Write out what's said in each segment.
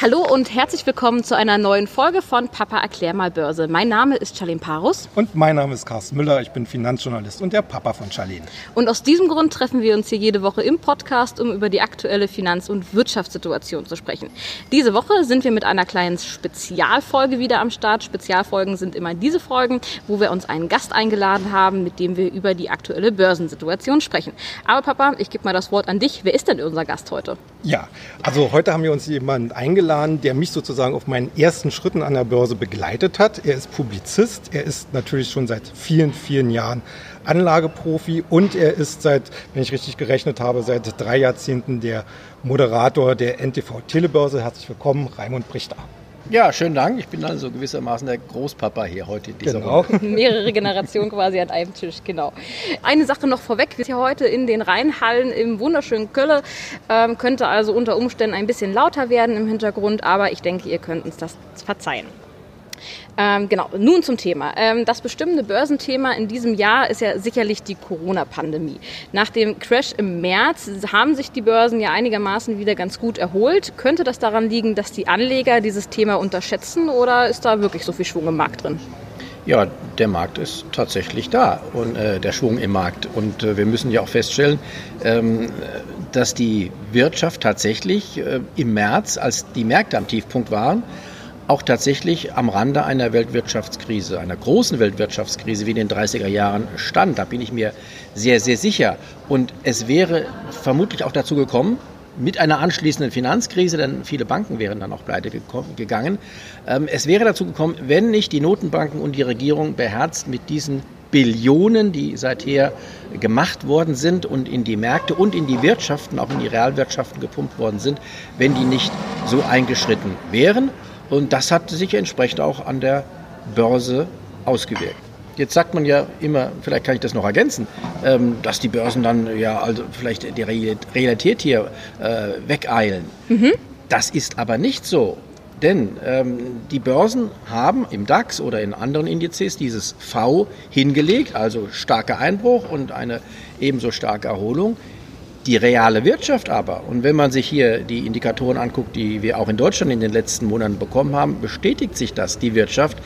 Hallo und herzlich willkommen zu einer neuen Folge von Papa erklär mal Börse. Mein Name ist Charlene Parus. Und mein Name ist Carsten Müller. Ich bin Finanzjournalist und der Papa von Charlene. Und aus diesem Grund treffen wir uns hier jede Woche im Podcast, um über die aktuelle Finanz- und Wirtschaftssituation zu sprechen. Diese Woche sind wir mit einer kleinen Spezialfolge wieder am Start. Spezialfolgen sind immer diese Folgen, wo wir uns einen Gast eingeladen haben, mit dem wir über die aktuelle Börsensituation sprechen. Aber Papa, ich gebe mal das Wort an dich. Wer ist denn unser Gast heute? Ja, also heute haben wir uns jemanden eingeladen, der mich sozusagen auf meinen ersten Schritten an der Börse begleitet hat. Er ist Publizist, er ist natürlich schon seit vielen, vielen Jahren Anlageprofi und er ist seit, wenn ich richtig gerechnet habe, seit drei Jahrzehnten der Moderator der NTV Telebörse. Herzlich willkommen, Raimund Brichter. Ja, schönen Dank. Ich bin also gewissermaßen der Großpapa hier heute in dieser genau. Runde. Mehrere Generationen quasi an einem Tisch, genau. Eine Sache noch vorweg, wir sind hier heute in den Rheinhallen im wunderschönen Kölle, ähm, könnte also unter Umständen ein bisschen lauter werden im Hintergrund, aber ich denke, ihr könnt uns das verzeihen. Ähm, genau, nun zum Thema. Ähm, das bestimmende Börsenthema in diesem Jahr ist ja sicherlich die Corona-Pandemie. Nach dem Crash im März haben sich die Börsen ja einigermaßen wieder ganz gut erholt. Könnte das daran liegen, dass die Anleger dieses Thema unterschätzen oder ist da wirklich so viel Schwung im Markt drin? Ja, der Markt ist tatsächlich da und äh, der Schwung im Markt. Und äh, wir müssen ja auch feststellen, ähm, dass die Wirtschaft tatsächlich äh, im März, als die Märkte am Tiefpunkt waren, auch tatsächlich am Rande einer Weltwirtschaftskrise, einer großen Weltwirtschaftskrise wie in den 30er Jahren stand. Da bin ich mir sehr, sehr sicher. Und es wäre vermutlich auch dazu gekommen, mit einer anschließenden Finanzkrise, denn viele Banken wären dann auch pleite gegangen. Ähm, es wäre dazu gekommen, wenn nicht die Notenbanken und die Regierung beherzt mit diesen Billionen, die seither gemacht worden sind und in die Märkte und in die Wirtschaften, auch in die Realwirtschaften gepumpt worden sind, wenn die nicht so eingeschritten wären. Und das hat sich entsprechend auch an der Börse ausgewirkt. Jetzt sagt man ja immer, vielleicht kann ich das noch ergänzen, ähm, dass die Börsen dann ja also vielleicht die Realität hier äh, wegeilen. Mhm. Das ist aber nicht so. Denn ähm, die Börsen haben im DAX oder in anderen Indizes dieses V hingelegt, also starker Einbruch und eine ebenso starke Erholung. Die reale Wirtschaft aber, und wenn man sich hier die Indikatoren anguckt, die wir auch in Deutschland in den letzten Monaten bekommen haben, bestätigt sich das. Die Wirtschaft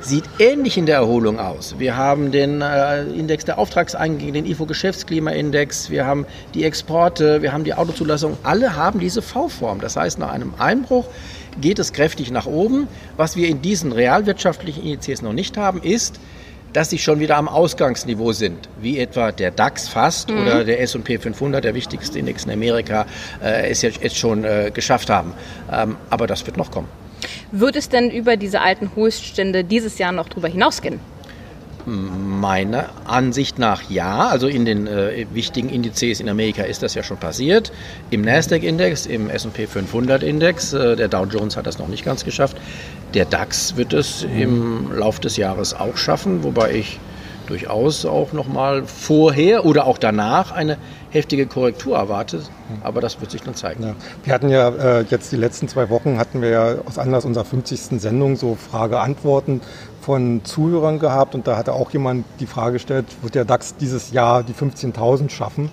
sieht ähnlich in der Erholung aus. Wir haben den äh, Index der Auftragseingänge, den IFO-Geschäftsklimaindex, wir haben die Exporte, wir haben die Autozulassung. Alle haben diese V-Form. Das heißt, nach einem Einbruch geht es kräftig nach oben. Was wir in diesen realwirtschaftlichen Indizes noch nicht haben, ist, dass sie schon wieder am Ausgangsniveau sind, wie etwa der DAX fast mhm. oder der S&P 500, der wichtigste Index in Amerika, äh, es jetzt, jetzt schon äh, geschafft haben. Ähm, aber das wird noch kommen. Wird es denn über diese alten Höchststände dieses Jahr noch drüber hinausgehen? Meiner Ansicht nach ja. Also in den äh, wichtigen Indizes in Amerika ist das ja schon passiert. Im Nasdaq-Index, im S&P 500-Index, äh, der Dow Jones hat das noch nicht ganz geschafft. Der DAX wird es im Laufe des Jahres auch schaffen, wobei ich durchaus auch noch mal vorher oder auch danach eine heftige Korrektur erwartet. Aber das wird sich dann zeigen. Ja. Wir hatten ja äh, jetzt die letzten zwei Wochen hatten wir ja aus Anlass unserer 50. Sendung so Frage-Antworten von Zuhörern gehabt und da hatte auch jemand die Frage gestellt, wird der DAX dieses Jahr die 15.000 schaffen?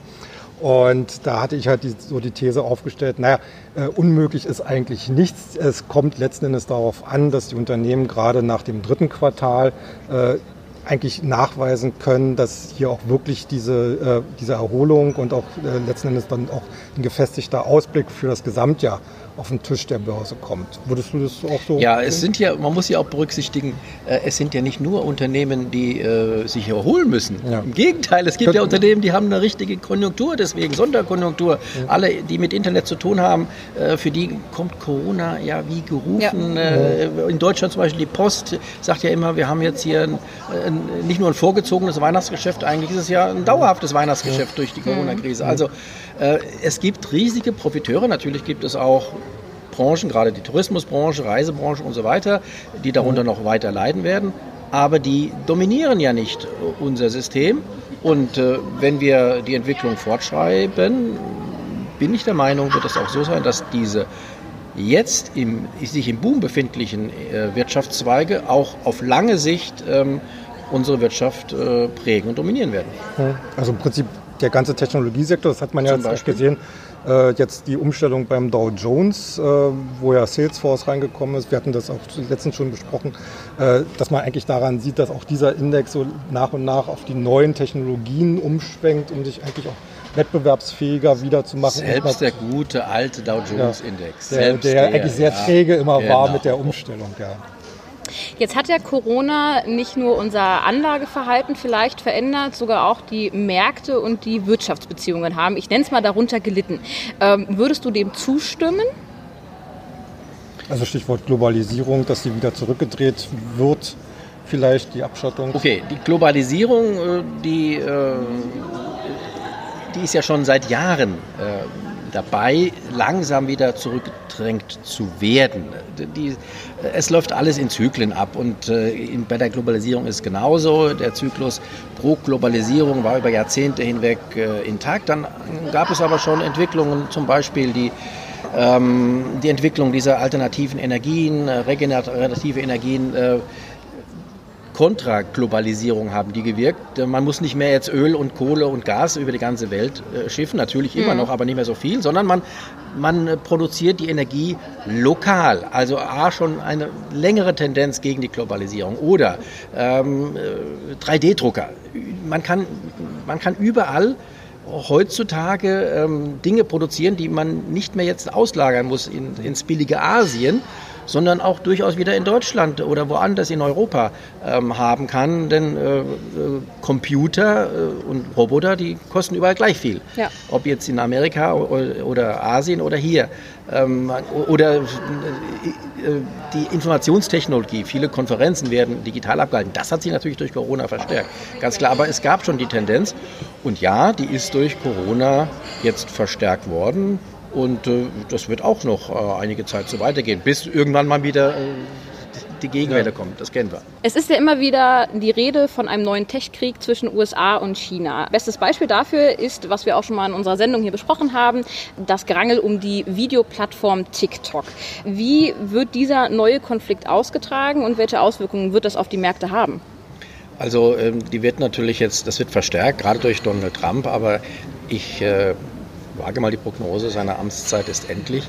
Und da hatte ich halt die, so die These aufgestellt, naja, äh, unmöglich ist eigentlich nichts. Es kommt letzten Endes darauf an, dass die Unternehmen gerade nach dem dritten Quartal äh, eigentlich nachweisen können, dass hier auch wirklich diese, äh, diese Erholung und auch äh, letzten Endes dann auch ein gefestigter Ausblick für das Gesamtjahr auf den Tisch der Börse kommt. Würdest du das auch so? Ja, es sind ja, man muss ja auch berücksichtigen, äh, es sind ja nicht nur Unternehmen, die äh, sich erholen müssen. Ja. Im Gegenteil, es gibt Könnt ja Unternehmen, die haben eine richtige Konjunktur, deswegen Sonderkonjunktur. Ja. Alle, die mit Internet zu tun haben, äh, für die kommt Corona ja wie gerufen. Ja. Äh, in Deutschland zum Beispiel die Post sagt ja immer, wir haben jetzt hier ein, ein, nicht nur ein vorgezogenes Weihnachtsgeschäft, eigentlich ist es ja ein dauerhaftes Weihnachtsgeschäft durch die Corona-Krise. Also äh, es gibt riesige Profiteure, natürlich gibt es auch Branchen, gerade die Tourismusbranche, Reisebranche und so weiter, die darunter noch weiter leiden werden. Aber die dominieren ja nicht unser System. Und äh, wenn wir die Entwicklung fortschreiben, bin ich der Meinung, wird es auch so sein, dass diese jetzt im, sich im Boom befindlichen äh, Wirtschaftszweige auch auf lange Sicht ähm, unsere Wirtschaft äh, prägen und dominieren werden. Also im Prinzip der ganze Technologiesektor, das hat man ja jetzt gesehen, Äh, jetzt die Umstellung beim Dow Jones, äh, wo ja Salesforce reingekommen ist. Wir hatten das auch letztens schon besprochen, äh, dass man eigentlich daran sieht, dass auch dieser Index so nach und nach auf die neuen Technologien umschwenkt, um sich eigentlich auch wettbewerbsfähiger wieder zu machen. Selbst der gute alte Dow Jones ja, Index. Der, der, der, eigentlich sehr träge immer genau. war mit der Umstellung. Ja. Jetzt hat ja Corona nicht nur unser Anlageverhalten vielleicht verändert, sogar auch die Märkte und die Wirtschaftsbeziehungen haben, ich nenne es mal darunter gelitten. Ähm, würdest du dem zustimmen? Also Stichwort Globalisierung, dass sie wieder zurückgedreht wird, vielleicht die Abschottung. Okay, die Globalisierung, äh, die, äh, die ist ja schon seit Jahren äh, dabei, langsam wieder zurückgedrängt zu werden. Die, es läuft alles in Zyklen ab und äh, in, bei der Globalisierung ist genauso. Der Zyklus pro Globalisierung war über Jahrzehnte hinweg äh, intakt. Dann gab es aber schon Entwicklungen, zum Beispiel die ähm, die Entwicklung dieser alternativen Energien, äh, regenerative Energien, äh, Kontraglobalisierung haben die gewirkt. Man muss nicht mehr jetzt Öl und Kohle und Gas über die ganze Welt äh, schiffen, natürlich immer mhm. noch, aber nicht mehr so viel, sondern man, man äh, produziert die Energie lokal. Also A, schon eine längere Tendenz gegen die Globalisierung. Oder ähm, 3D-Drucker. Äh, man kann, man kann überall heutzutage ähm, Dinge produzieren, die man nicht mehr jetzt auslagern muss in, ins billige Asien, sondern auch durchaus wieder in Deutschland oder woanders in Europa ähm, haben kann. Denn äh, äh, Computer äh, und Roboter, die kosten überall gleich viel. Ja. Ob jetzt in Amerika oder, Asien oder hier. Ähm, oder äh, die Informationstechnologie. Viele Konferenzen werden digital abgehalten. Das hat sich natürlich durch Corona verstärkt. Ganz klar. Aber es gab schon die Tendenz. Und ja, die ist durch Corona jetzt verstärkt worden. Und äh, das wird auch noch äh, einige Zeit so weitergehen, bis irgendwann mal wieder äh, die Gegenwelle ja. kommt. Das kennen wir. Es ist ja immer wieder die Rede von einem neuen Tech-Krieg zwischen USA und China. Bestes Beispiel dafür ist, was wir auch schon mal in unserer Sendung hier besprochen haben, das Gerangel um die Videoplattform TikTok. Wie wird dieser neue Konflikt ausgetragen und welche Auswirkungen wird das auf die Märkte haben? Also ähm, die wird natürlich jetzt, das wird verstärkt, gerade durch Donald Trump, aber ich äh, wage mal die Prognose, seine Amtszeit ist endlich.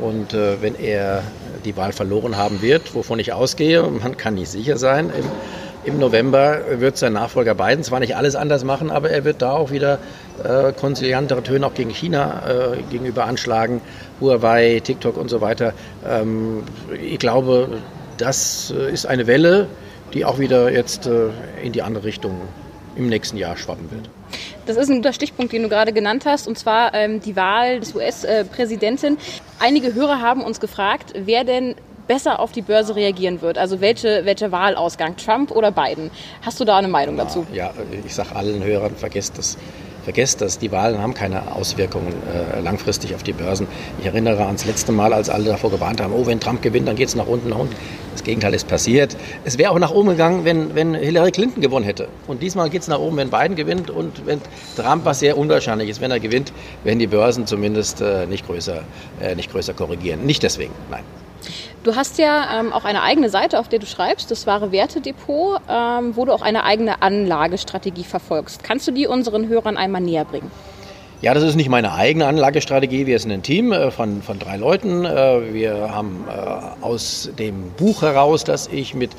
Und äh, wenn er die Wahl verloren haben wird, wovon ich ausgehe, man kann nicht sicher sein, im, im November wird sein Nachfolger Biden zwar nicht alles anders machen, aber er wird da auch wieder äh, konziliantere Töne auch gegen China äh, gegenüber anschlagen, Huawei, TikTok und so weiter. Ähm, ich glaube, das äh, ist eine Welle, die auch wieder jetzt äh, in die andere Richtung im nächsten Jahr schwappen wird. Das ist ein guter Stichpunkt, den du gerade genannt hast, und zwar ähm, die Wahl des US-Präsidenten. Einige Hörer haben uns gefragt, wer denn besser auf die Börse reagieren wird. Also welche, welcher Wahlausgang, Trump oder Biden? Hast du da eine Meinung dazu? Ja, ich sage allen Hörern, vergesst das. Vergesst das, die Wahlen haben keine Auswirkungen äh, langfristig auf die Börsen. Ich erinnere ans letzte Mal, als alle davor gewarnt haben, oh, wenn Trump gewinnt, dann geht es nach unten, nach unten. Das Gegenteil ist passiert. Es wäre auch nach oben gegangen, wenn, wenn Hillary Clinton gewonnen hätte. Und diesmal geht es nach oben, wenn Biden gewinnt und wenn Trump, was sehr unwahrscheinlich ist, wenn er gewinnt, werden die Börsen zumindest äh, nicht, größer, äh, nicht größer korrigieren. Nicht deswegen, nein. Du hast ja ähm, auch eine eigene Seite, auf der du schreibst, das wahre Wertedepot, ähm, wo du auch eine eigene Anlagestrategie verfolgst. Kannst du die unseren Hörern einmal näher bringen? Ja, das ist nicht meine eigene Anlagestrategie. Wir sind ein Team äh, von, von drei Leuten. Äh, wir haben äh, aus dem Buch heraus, das ich mit,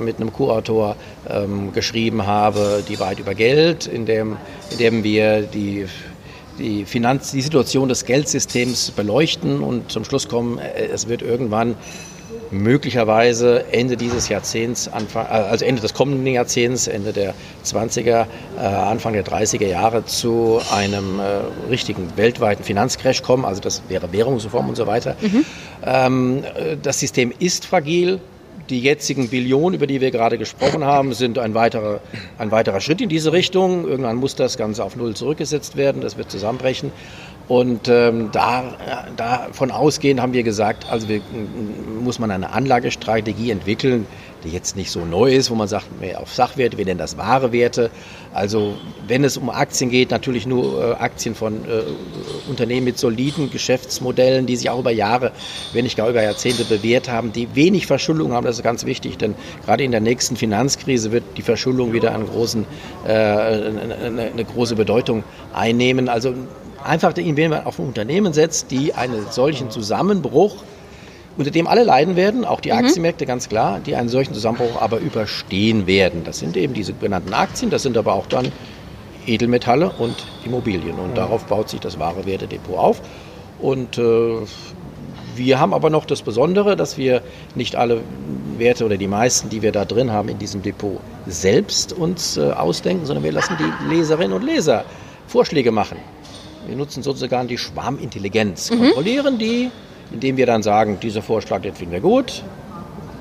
mit einem Co-Autor ähm, geschrieben habe, die Wahrheit über Geld, in dem, in dem wir die die, Finanz-, die Situation des Geldsystems beleuchten und zum Schluss kommen, äh, es wird irgendwann möglicherweise Ende dieses Jahrzehnts, Anfang, äh, also Ende des kommenden Jahrzehnts, Ende der 20er, äh, Anfang der 30er Jahre zu einem richtigen weltweiten Finanzcrash kommen. Also das wäre Währungsreform und so weiter. Mhm. Ähm, das System ist fragil, die jetzigen Billionen, über die wir gerade gesprochen haben, sind ein weiterer, ein weiterer Schritt in diese Richtung. Irgendwann muss das Ganze auf Null zurückgesetzt werden, das wird zusammenbrechen. Und ähm, da, davon ausgehend haben wir gesagt, also wir, muss man eine Anlagestrategie entwickeln, die jetzt nicht so neu ist, wo man sagt, mehr auf Sachwerte, wir nennen das wahre Werte. Also wenn es um Aktien geht, natürlich nur äh, Aktien von äh, Unternehmen mit soliden Geschäftsmodellen, die sich auch über Jahre, wenn nicht gar über Jahrzehnte bewährt haben, die wenig Verschuldung haben, das ist ganz wichtig, denn gerade in der nächsten Finanzkrise wird die Verschuldung wieder einen großen, äh, eine, große Bedeutung einnehmen. Also einfach, wenn man auf Unternehmen setzt, die einen solchen Zusammenbruch, unter dem alle leiden werden, auch die Aktienmärkte ganz klar, die einen solchen Zusammenbruch aber überstehen werden. Das sind eben diese genannten Aktien, das sind aber auch dann Edelmetalle und Immobilien. Und darauf baut sich das wahre Wertedepot auf. Und äh, wir haben aber noch das Besondere, dass wir nicht alle Werte oder die meisten, die wir da drin haben in diesem Depot, selbst uns äh, ausdenken, sondern wir lassen die Leserinnen und Leser Vorschläge machen. Wir nutzen sozusagen die Schwarmintelligenz, kontrollieren die, indem wir dann sagen, dieser Vorschlag, den finden wir gut,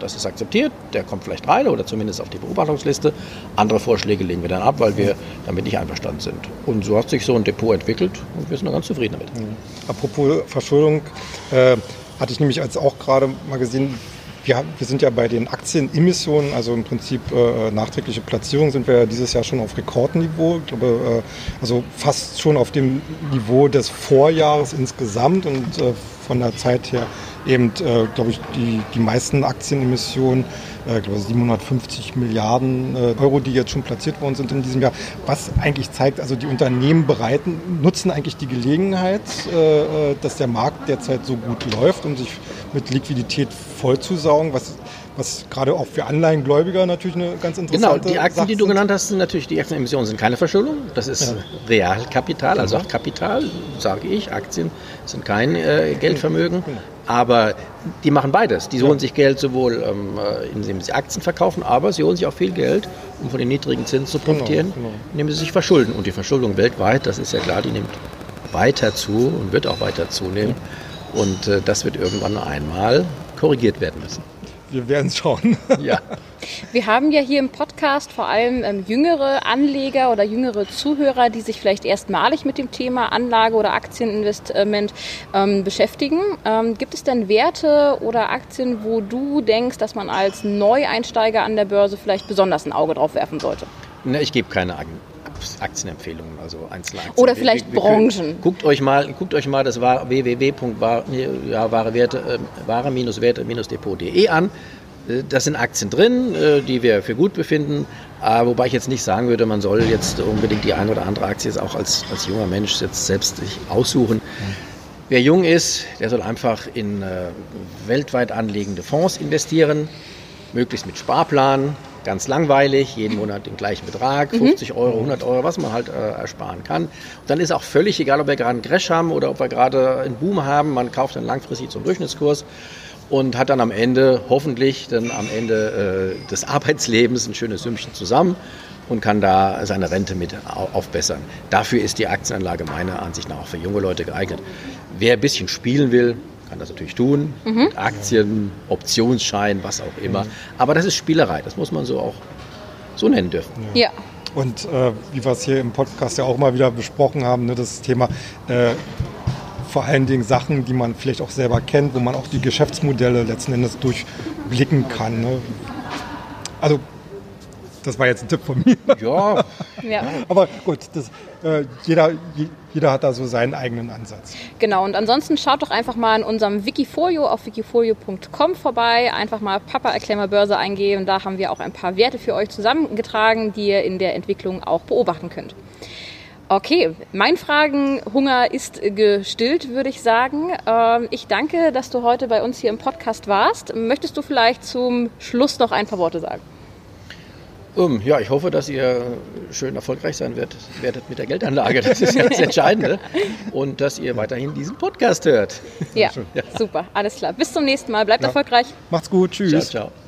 das ist akzeptiert, der kommt vielleicht rein oder zumindest auf die Beobachtungsliste. Andere Vorschläge lehnen wir dann ab, weil wir damit nicht einverstanden sind. Und so hat sich so ein Depot entwickelt und wir sind da ganz zufrieden damit. Apropos Verschuldung, äh, hatte ich nämlich als auch gerade mal gesehen, wir, wir sind ja bei den Aktienemissionen, also im Prinzip äh, nachträgliche Platzierung, sind wir ja dieses Jahr schon auf Rekordniveau. Ich glaube, äh, also fast schon auf dem Niveau des Vorjahres insgesamt und äh, von der Zeit her eben, äh, glaube ich, die, die meisten Aktienemissionen, äh, glaube 750 Milliarden äh, Euro, die jetzt schon platziert worden sind in diesem Jahr. Was eigentlich zeigt, also die Unternehmen bereiten, nutzen eigentlich die Gelegenheit, äh, äh, dass der Markt derzeit so gut läuft, um sich mit Liquidität vollzusaugen, was was gerade auch für Anleihengläubiger natürlich eine ganz Genau, interessante die Aktien, Sache die du genannt hast, sind natürlich, die Aktienemissionen sind keine Verschuldung. Das ist Ja. Realkapital, also Genau. auch Kapital, sage ich. Aktien sind kein äh, Geldvermögen. Genau. Aber die machen beides. Die holen Ja. sich Geld sowohl, ähm, äh, indem sie Aktien verkaufen, aber sie holen sich auch viel Geld, um von den niedrigen Zinsen zu profitieren, genau. indem sie sich verschulden. Und die Verschuldung weltweit, das ist ja klar, die nimmt weiter zu und wird auch weiter zunehmen. Und äh, das wird irgendwann einmal korrigiert werden müssen. Wir werden es schauen. Ja. Wir haben ja hier im Podcast vor allem ähm, jüngere Anleger oder jüngere Zuhörer, die sich vielleicht erstmalig mit dem Thema Anlage oder Aktieninvestment ähm, beschäftigen. Ähm, gibt es denn Werte oder Aktien, wo du denkst, dass man als Neueinsteiger an der Börse vielleicht besonders ein Auge drauf werfen sollte? Ne, ich gebe keine Aktienempfehlungen, also einzelne Aktien. Oder vielleicht können- Branchen. Guckt euch mal, guckt euch mal das war www.ware-werte-depot.de an. Äh, Das sind Aktien drin, äh, die wir für gut befinden. Äh, Wobei ich jetzt nicht sagen würde, man soll jetzt unbedingt die eine oder andere Aktie jetzt auch als, als junger Mensch jetzt selbst sich aussuchen. Wer jung ist, der soll einfach in äh, weltweit anlegende Fonds investieren, möglichst mit Sparplan, ganz langweilig, jeden Monat den gleichen Betrag, 50 Euro, 100 Euro, was man halt äh, ersparen kann. Und dann ist auch völlig egal, ob wir gerade einen Crash haben oder ob wir gerade einen Boom haben, man kauft dann langfristig zum Durchschnittskurs und hat dann am Ende, hoffentlich dann am Ende äh, des Arbeitslebens ein schönes Sümmchen zusammen und kann da seine Rente mit au- aufbessern. Dafür ist die Aktienanlage meiner Ansicht nach auch für junge Leute geeignet. Wer ein bisschen spielen will, kann das natürlich tun. Mit Aktien, Optionsschein, was auch immer. Aber das ist Spielerei, das muss man so auch so nennen dürfen. Ja. Und äh, wie wir es hier im Podcast ja auch mal wieder besprochen haben, ne, das Thema äh, vor allen Dingen Sachen, die man vielleicht auch selber kennt, wo man auch die Geschäftsmodelle letzten Endes durchblicken kann. Ne? Also das war jetzt ein Tipp von mir. Ja, ja. Aber gut, das, äh, jeder, je- jeder hat da so seinen eigenen Ansatz. Genau, und ansonsten schaut doch einfach mal in unserem Wikifolio auf wikifolio.com vorbei. Einfach mal Papa Erklär mal Börse eingeben. Da haben wir auch ein paar Werte für euch zusammengetragen, die ihr in der Entwicklung auch beobachten könnt. Okay, mein Fragenhunger ist gestillt, würde ich sagen. Ähm, Ich danke, dass du heute bei uns hier im Podcast warst. Möchtest du vielleicht zum Schluss noch ein paar Worte sagen? Ähm, ja, ich hoffe, dass ihr schön erfolgreich sein werdet, werdet mit der Geldanlage. Das ist ja das Entscheidende. Und dass ihr weiterhin diesen Podcast hört. Ja, super, alles klar. Bis zum nächsten Mal. Bleibt Ja. erfolgreich. Macht's gut, tschüss. Ciao, ciao.